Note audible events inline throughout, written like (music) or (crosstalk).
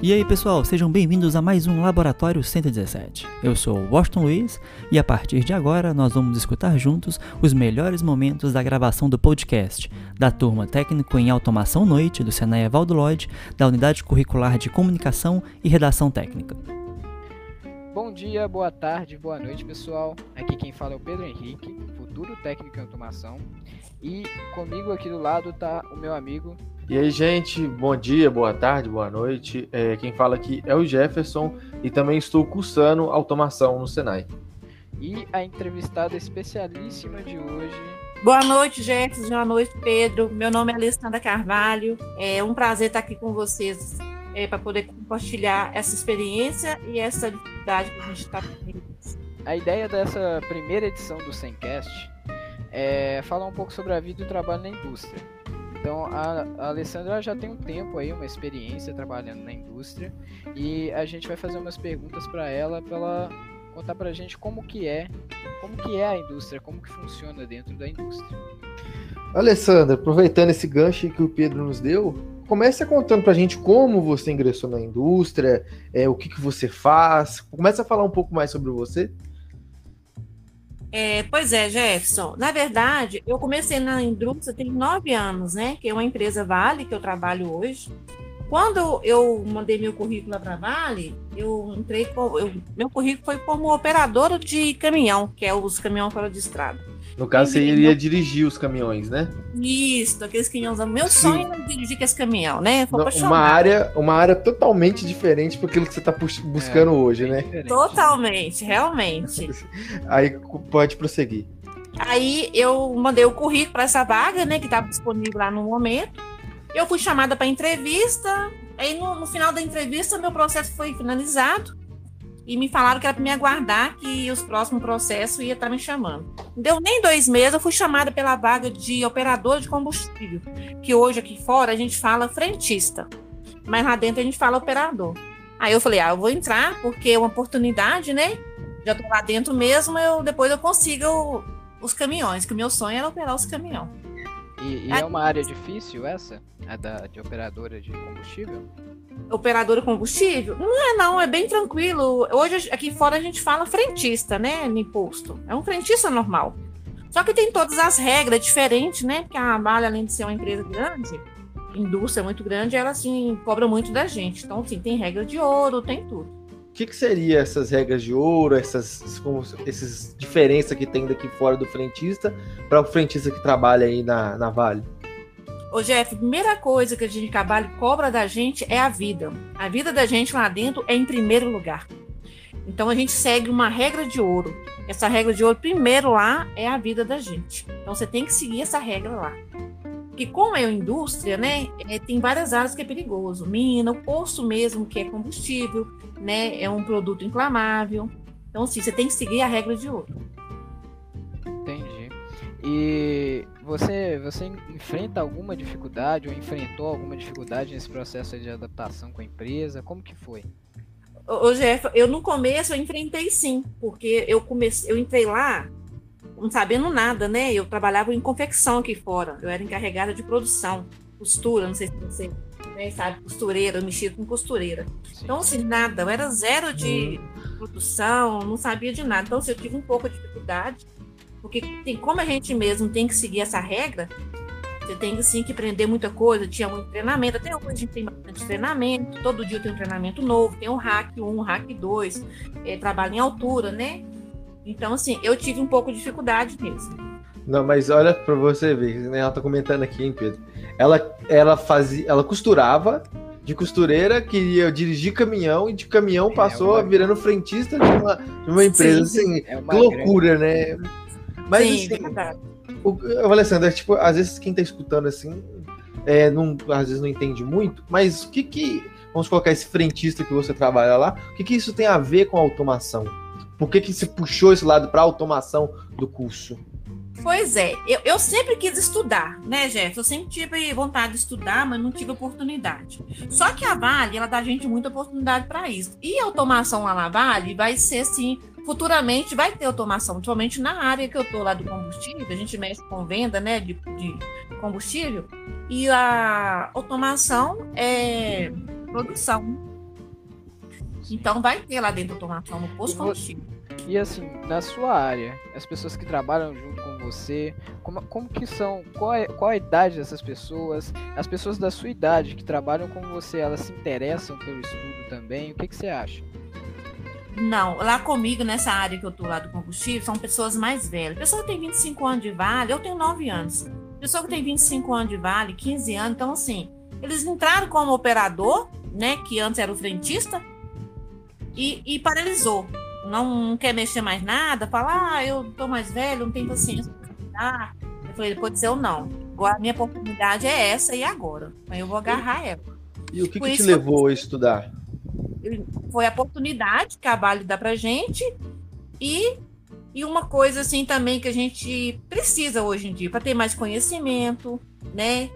E aí pessoal, sejam bem-vindos a mais um Laboratório 117. Eu sou o Washington Luiz e a partir de agora nós vamos escutar juntos os melhores momentos da gravação do podcast da turma técnico em automação noite do Senai Evaldo Lloyd, da unidade curricular de comunicação e redação técnica. Bom dia, boa tarde, boa noite pessoal. Aqui quem fala é o Pedro Henrique, futuro técnico em automação. E comigo aqui do lado está o meu amigo e aí, gente, bom dia, boa tarde, boa noite. É, quem fala aqui é o Jefferson e também estou cursando automação no Senai. E a entrevistada especialíssima de hoje. Boa noite, Jefferson. Boa noite, Pedro. Meu nome é Alessandra Carvalho. É um prazer estar aqui com vocês é, para poder compartilhar essa experiência e essa dificuldade que a gente está tendo. A ideia dessa primeira edição do Semcast é falar um pouco sobre a vida e o trabalho na indústria. Então a, Alessandra já tem um tempo aí, uma experiência trabalhando na indústria e a gente vai fazer umas perguntas para ela para ela contar para a gente como que é, como que é a indústria, como que funciona dentro da indústria. Alessandra, aproveitando esse gancho que o Pedro nos deu, comece contando para a gente como você ingressou na indústria, é, o que, que você faz. Comece a falar um pouco mais sobre você. É, pois é, Jefferson. Na verdade, eu comecei na indústria tem nove anos, né? Que é uma empresa Vale que eu trabalho hoje. Quando eu mandei meu currículo para Vale, eu entrei com, eu, meu currículo foi como operadora de caminhão, que é os caminhões fora de estrada. No caso, você iria dirigir os caminhões, né? Isso, aqueles caminhões. Meu Sim. sonho era dirigir aqueles caminhão, né? uma área, uma área totalmente diferente para aquilo que você está buscando é, hoje, né? Totalmente, realmente. (laughs) Aí pode prosseguir. Aí eu mandei o currículo para essa vaga, né, que estava disponível lá no momento. Eu fui chamada para entrevista. Aí no, no final da entrevista, meu processo foi finalizado e me falaram que era para me aguardar que os próximos processos ia estar tá me chamando. Não deu nem dois meses, eu fui chamada pela vaga de operador de combustível, que hoje aqui fora a gente fala frentista, mas lá dentro a gente fala operador. Aí eu falei, ah, eu vou entrar porque é uma oportunidade, né? Já tô lá dentro mesmo, eu depois eu consigo os caminhões, que o meu sonho era operar os caminhões. E, e é uma área difícil essa, a da de operadora de combustível? Operadora combustível? Não é não, é bem tranquilo. Hoje aqui fora a gente fala frentista, né, no imposto. É um frentista normal. Só que tem todas as regras diferentes, né? Porque a Vale, além de ser uma empresa grande, indústria muito grande, ela assim cobra muito da gente. Então, assim, tem regra de ouro, tem tudo. O que, que seria essas regras de ouro, essas, essas diferenças que tem daqui fora do frentista para o frentista que trabalha aí na, na Vale? Ô Jeff, a primeira coisa que a gente trabalha cobra da gente é a vida. A vida da gente lá dentro é em primeiro lugar. Então a gente segue uma regra de ouro. Essa regra de ouro, primeiro lá, é a vida da gente. Então você tem que seguir essa regra lá. E como é uma indústria, né, é, tem várias áreas que é perigoso. Mina, o poço mesmo, que é combustível, né, é um produto inflamável. Então, assim, você tem que seguir a regra de ouro. Entendi. E você, você enfrenta alguma dificuldade ou enfrentou alguma dificuldade nesse processo de adaptação com a empresa? Como que foi? Ô, Jeff, eu no começo eu enfrentei sim, porque eu comecei, eu entrei lá não sabendo nada, né? Eu trabalhava em confecção aqui fora, eu era encarregada de produção, costura, não sei se você né, sabe, costureira, eu mexia com costureira. Sim. Então, assim, nada, eu era zero de produção, não sabia de nada. Então, assim, eu tive um pouco de dificuldade porque tem, como a gente mesmo tem que seguir essa regra, você tem sim que aprender muita coisa, tinha muito treinamento, até hoje a gente tem bastante treinamento, todo dia tem um treinamento novo, tem o hack 1, hack 2, é, trabalho em altura, né? Então, assim, eu tive um pouco de dificuldade mesmo. Não, mas olha para você ver, né? ela tá comentando aqui, hein, Pedro? Ela, ela fazia, ela costurava, de costureira, queria dirigir caminhão e de caminhão é, passou é uma... virando frentista de uma, de uma empresa, sim, assim, é que loucura, grande... né? Mas Sim, assim, o, o Alessandra, tipo, às vezes quem tá escutando assim, é, não, às vezes não entende muito, mas o que que, vamos colocar esse frentista que você trabalha lá, o que que isso tem a ver com a automação? Por que que você puxou esse lado para automação do curso? Pois é, eu, eu, sempre quis estudar, né, Jeff? Eu sempre tive vontade de estudar, mas não tive oportunidade. Só que a Vale, ela dá a gente muita oportunidade para isso. E a automação lá na Vale vai ser, assim, futuramente vai ter automação, principalmente na área que eu estou lá do combustível, a gente mexe com venda né, de, de combustível, e a automação é produção. Então vai ter lá dentro automação no posto E combustível. E assim, na sua área, as pessoas que trabalham junto com você, como, como que são, qual, é, qual a idade dessas pessoas? As pessoas da sua idade que trabalham com você, elas se interessam pelo estudo também? O que, que você acha? Não, lá comigo, nessa área que eu tô lá do combustível, são pessoas mais velhas. Pessoa que tem 25 anos de vale, eu tenho 9 anos. Pessoa que tem 25 anos de vale, 15 anos, então assim, eles entraram como operador, né, que antes era o frentista, e, e paralisou. Não, não quer mexer mais nada, fala, ah, eu tô mais velho, não tenho paciência pra estudar. Eu falei, depois eu não. Agora a minha oportunidade é essa e agora. Aí eu vou agarrar ela. E o que, Por que te levou a estudar? Foi a oportunidade que a Vale dá pra gente e, e uma coisa assim também que a gente precisa hoje em dia para ter mais conhecimento, né?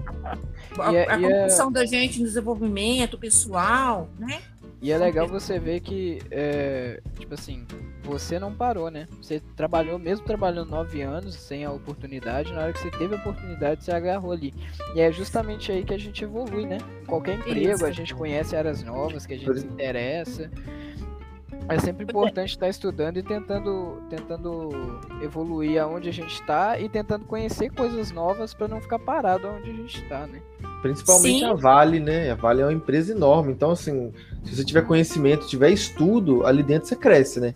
A, E é- a é- da gente no desenvolvimento pessoal, né? E é legal você ver que, é, tipo assim, você não parou, né? Você trabalhou, mesmo trabalhando nove anos sem a oportunidade, na hora que você teve a oportunidade, você agarrou ali. E é justamente aí que a gente evolui, né? Qualquer emprego, Isso. a gente conhece áreas novas, que a gente se interessa. É sempre importante estar estudando e tentando, tentando evoluir aonde a gente está e tentando conhecer coisas novas para não ficar parado onde a gente está, né? Principalmente Sim. a Vale, né? A Vale é uma empresa enorme. Então, assim, se você tiver conhecimento, tiver estudo, ali dentro você cresce, né?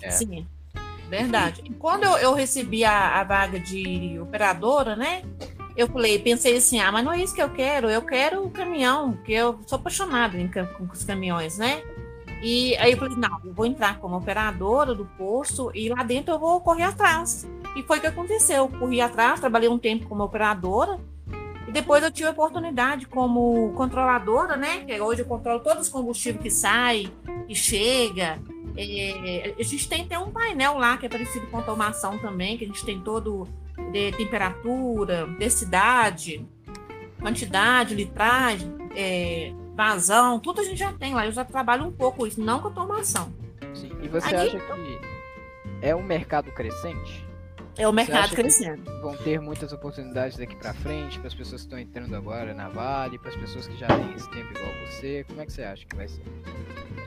É. Sim, verdade. E quando eu, eu recebi a, a vaga de operadora, né? Eu falei, pensei assim, ah, mas não é isso que eu quero, eu quero o caminhão, porque eu sou apaixonada em com os caminhões, né? E aí eu falei, não, eu vou entrar como operadora do posto e lá dentro eu vou correr atrás. E foi o que aconteceu. Corri atrás, trabalhei um tempo como operadora. E depois eu tive a oportunidade como controladora, né? Que hoje eu controlo todos os combustíveis que saem, que chega. É, a gente tem até um painel lá que é parecido com automação também, que a gente tem todo de temperatura, densidade, quantidade, litragem, é, vazão, tudo a gente já tem lá. Eu já trabalho um pouco isso, não com automação. Sim. E você Aí- acha que é um mercado crescente? É o mercado crescendo. vão ter muitas oportunidades daqui pra frente para as pessoas que estão entrando agora na Vale, para as pessoas que já têm esse tempo igual você. Como é que você acha que vai ser?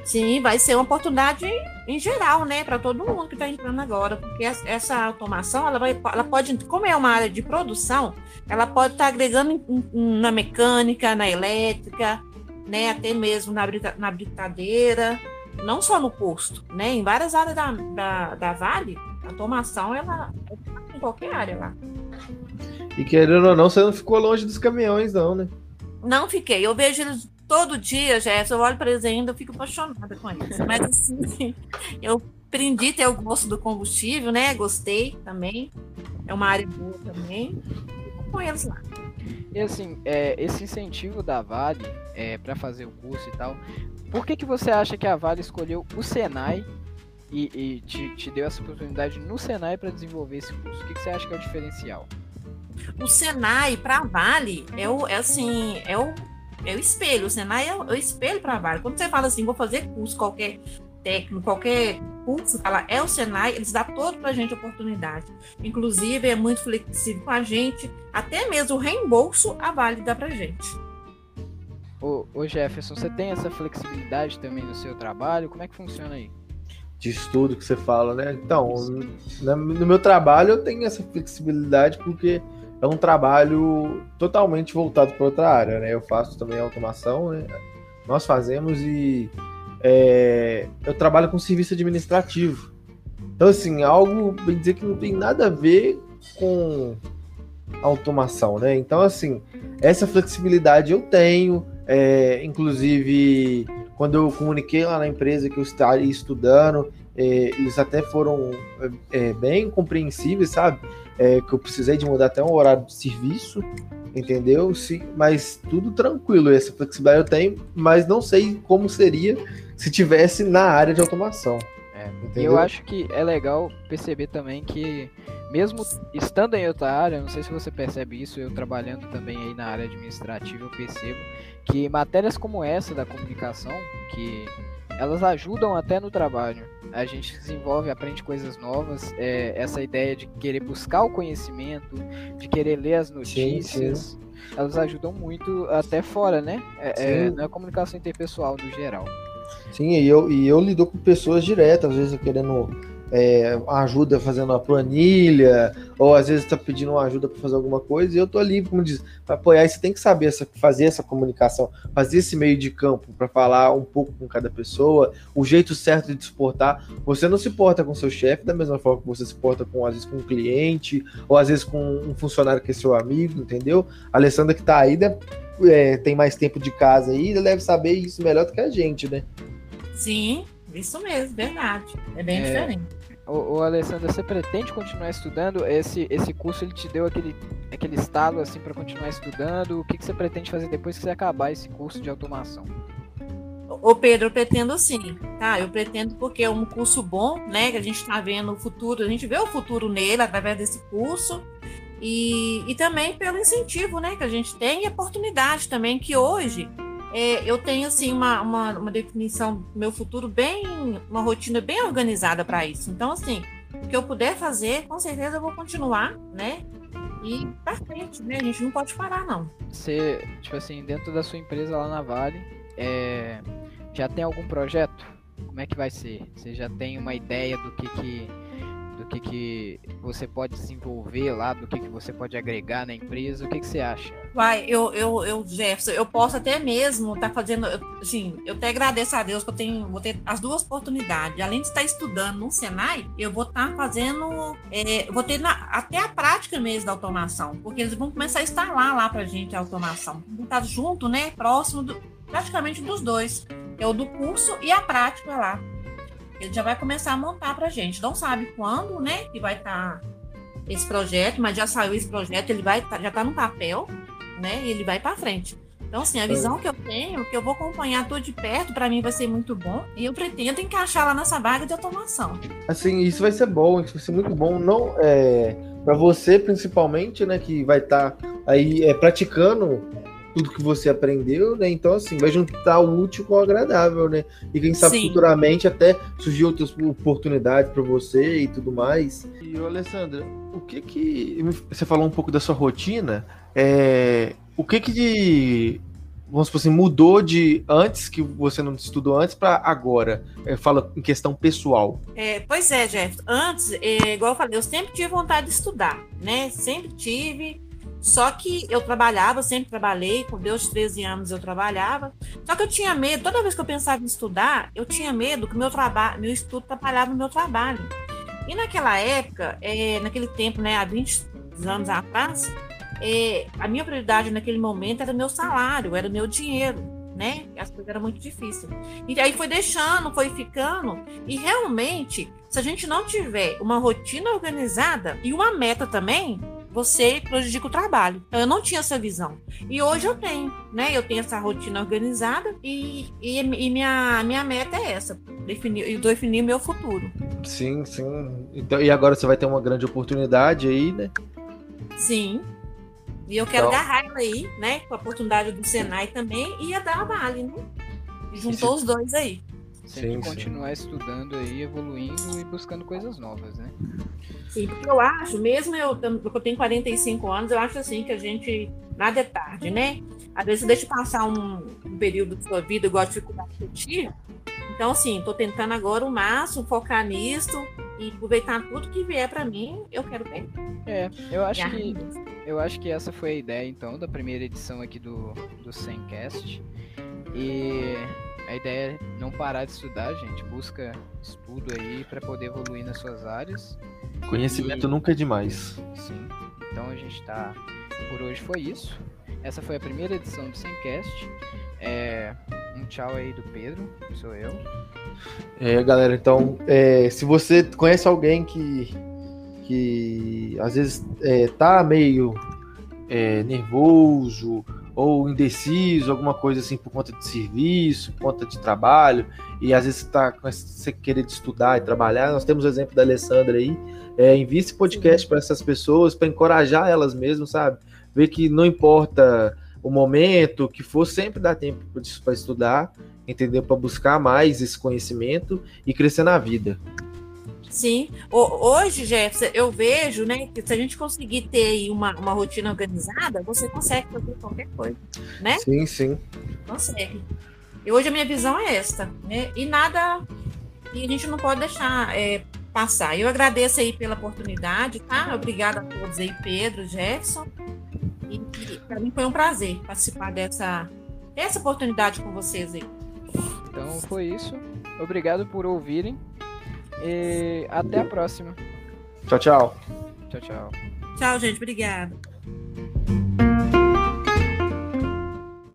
Sim, vai ser uma oportunidade em geral, né, para todo mundo que está entrando agora, porque es- essa automação, ela vai, ela pode, como é uma área de produção, ela pode estar agregando em- em- na mecânica, na elétrica, né, até mesmo na, brita- na britadeira, não só no posto, né, em várias áreas da, da, da Vale, a automação ela é em qualquer área lá. E querendo ou não, você não ficou longe dos caminhões, não, né? Não fiquei. Eu vejo eles todo dia, Jéssica. Eu olho para eles ainda, eu fico apaixonada com eles. Mas assim, (laughs) eu aprendi a ter o gosto do combustível, né? Gostei também. É uma área boa também. Fico com eles lá. E assim, é, esse incentivo da Vale para fazer o curso e tal, por que, que você acha que a Vale escolheu o Senai e, e te, te deu essa oportunidade no Senai para desenvolver esse curso? O que, que você acha que é o diferencial? O Senai para Vale é o é assim, é o é o espelho. O Senai é o, é o espelho para Vale. Quando você fala assim, vou fazer curso qualquer técnico, qualquer curso, fala é o Senai, eles dão todo pra gente oportunidade. Inclusive é muito flexível com a gente, até mesmo o reembolso a Vale dá pra gente. Ô, ô Jefferson, você tem essa flexibilidade também no seu trabalho? Como é que funciona aí? De estudo que você fala, né? Então, na- no meu trabalho eu tenho essa flexibilidade porque é um trabalho totalmente voltado para outra área, né? Eu faço também automação, né? Nós fazemos e é, eu trabalho com serviço administrativo. Então, assim, algo, bem dizer que não tem nada a ver com automação, né? Então, assim, essa flexibilidade eu tenho, é, inclusive quando eu comuniquei lá na empresa que eu estaria estudando, é, eles até foram é, bem compreensíveis, sabe? É, que eu precisei de mudar até um horário de serviço, entendeu? Se, mas tudo tranquilo, essa flexibilidade eu tenho, mas não sei como seria se tivesse na área de automação. É, eu acho que é legal perceber também que, mesmo estando em outra área, não sei se você percebe isso, eu trabalhando também aí na área administrativa, eu percebo que matérias como essa da comunicação, que elas ajudam até no trabalho. A gente desenvolve, aprende coisas novas, é, essa ideia de querer buscar o conhecimento, de querer ler as notícias, elas ajudam muito até fora, né? É, é, Sim. na comunicação interpessoal no geral. Sim, e eu, e eu lido com pessoas diretas, às vezes querendo é, ajuda fazendo uma planilha, ou às vezes está pedindo uma ajuda para fazer alguma coisa, e eu tô ali, como diz, para apoiar, e você tem que saber essa, fazer essa comunicação, fazer esse meio de campo para falar um pouco com cada pessoa, o jeito certo de se portar. Você não se porta com seu chefe da mesma forma que você se porta com, às vezes, com um cliente, ou às vezes com um funcionário que é seu amigo, entendeu? A Alessandra que tá aí né, é, tem mais tempo de casa aí, deve saber isso melhor do que a gente, né? Sim, isso mesmo, verdade. É bem é, diferente. O, o Alessandro, você pretende continuar estudando? Esse, esse curso ele te deu aquele, aquele estalo assim para continuar estudando? O que, que você pretende fazer depois que você acabar esse curso de automação? Ô Pedro, eu pretendo sim, tá? Eu pretendo porque é um curso bom, né? Que a gente está vendo o futuro, a gente vê o futuro nele através desse curso. E, e também pelo incentivo, né? Que a gente tem e oportunidade também que hoje é, eu tenho assim uma, uma, uma, definição do meu futuro bem, uma rotina bem organizada para isso. Então, assim, o que eu puder fazer, com certeza eu vou continuar, né? E pra frente, né? A gente não pode parar, não. Você, tipo assim, dentro da sua empresa lá na Vale, é, já tem algum projeto? Como é que vai ser? Você já tem uma ideia do que que do que, que você pode desenvolver lá, do que, que você pode agregar na empresa. O que, que você acha? Vai, eu, eu, eu, Jefferson, eu posso até mesmo estar tá fazendo, assim, eu até agradeço a Deus que eu tenho, vou ter as duas oportunidades. Além de estar estudando no Senai, eu vou estar tá fazendo, é, vou ter na, até a prática mesmo da automação, porque eles vão começar a instalar lá pra gente a automação. Vão estar junto, né, próximo, do, praticamente dos dois. É o do curso e a prática lá ele já vai começar a montar para gente. Não sabe quando, né, que vai estar tá esse projeto, mas já saiu esse projeto, ele vai tá, já está no papel, né, e ele vai para frente. Então, assim, a visão que eu tenho, que eu vou acompanhar tudo de perto, para mim vai ser muito bom. E eu pretendo encaixar lá nessa vaga de automação. Assim, isso vai ser bom, isso vai ser muito bom. Não é para você, principalmente, né, que vai estar tá aí é, praticando tudo que você aprendeu, né? Então, assim, vai juntar o útil com o agradável, né? E quem sabe Sim. futuramente até surgir outras oportunidades para você e tudo mais. E, Alessandra, o que que. Você falou um pouco da sua rotina. É, o que que de. Vamos supor assim, mudou de antes que você não estudou antes para agora? É, fala em questão pessoal. É, pois é, Jeff. Antes, é, igual eu falei, eu sempre tive vontade de estudar, né? Sempre tive só que eu trabalhava, sempre trabalhei, com Deus 13 anos eu trabalhava. Só que eu tinha medo, toda vez que eu pensava em estudar, eu tinha medo que meu trabalho, meu estudo atrapalhava o meu trabalho. E naquela época, é, naquele tempo, né, há 20 anos atrás, é, a minha prioridade naquele momento era meu salário, era meu dinheiro, né? As coisas eram muito difíceis. E aí foi deixando, foi ficando. E realmente, se a gente não tiver uma rotina organizada e uma meta também, você prejudica o trabalho. Então, eu não tinha essa visão. E hoje eu tenho, né? Eu tenho essa rotina organizada e, e, e minha, minha meta é essa, definir, definir meu futuro. Sim, sim. Então, e agora você vai ter uma grande oportunidade aí, né? Sim. E eu quero então... agarrar ela aí, né? Com a oportunidade do Senai também e a da Vale, né? Juntou os dois aí. Sempre sim, continuar sim. estudando aí, evoluindo e buscando coisas novas, né? Sim, porque eu acho, mesmo eu, eu tenho 45 anos, eu acho assim que a gente nada é tarde, né? Às vezes você deixa passar um, um período da sua vida igual a dificuldade que eu tive. Então, assim, tô tentando agora o máximo focar nisso e aproveitar tudo que vier para mim, eu quero ter. É, eu acho que eu acho que essa foi a ideia então da primeira edição aqui do do Semcast. E a ideia é não parar de estudar, gente. Busca estudo aí para poder evoluir nas suas áreas. Conhecimento e... nunca é demais. Sim. Então a gente tá. Por hoje foi isso. Essa foi a primeira edição do Semcast. É... Um tchau aí do Pedro, sou eu. É, galera, então, é, se você conhece alguém que, que às vezes é, tá meio é, nervoso ou indeciso, alguma coisa assim por conta de serviço, por conta de trabalho, e às vezes está você querer estudar e trabalhar. Nós temos o exemplo da Alessandra aí. É, envie esse podcast para essas pessoas, para encorajar elas mesmo, sabe? Ver que não importa o momento, que for, sempre dá tempo para estudar, entendeu? Para buscar mais esse conhecimento e crescer na vida. Sim. Hoje, Jefferson, eu vejo, né, que se a gente conseguir ter aí uma, uma rotina organizada, você consegue fazer qualquer coisa, né? Sim, sim. Consegue. E hoje a minha visão é esta, né? E nada, e a gente não pode deixar é, passar. Eu agradeço aí pela oportunidade, tá? Obrigada a todos aí, Pedro, Jefferson. E, e para mim foi um prazer participar dessa, dessa oportunidade com vocês aí. Então foi isso. Obrigado por ouvirem. E até a próxima. Tchau, tchau. Tchau, tchau. Tchau, gente. Obrigada.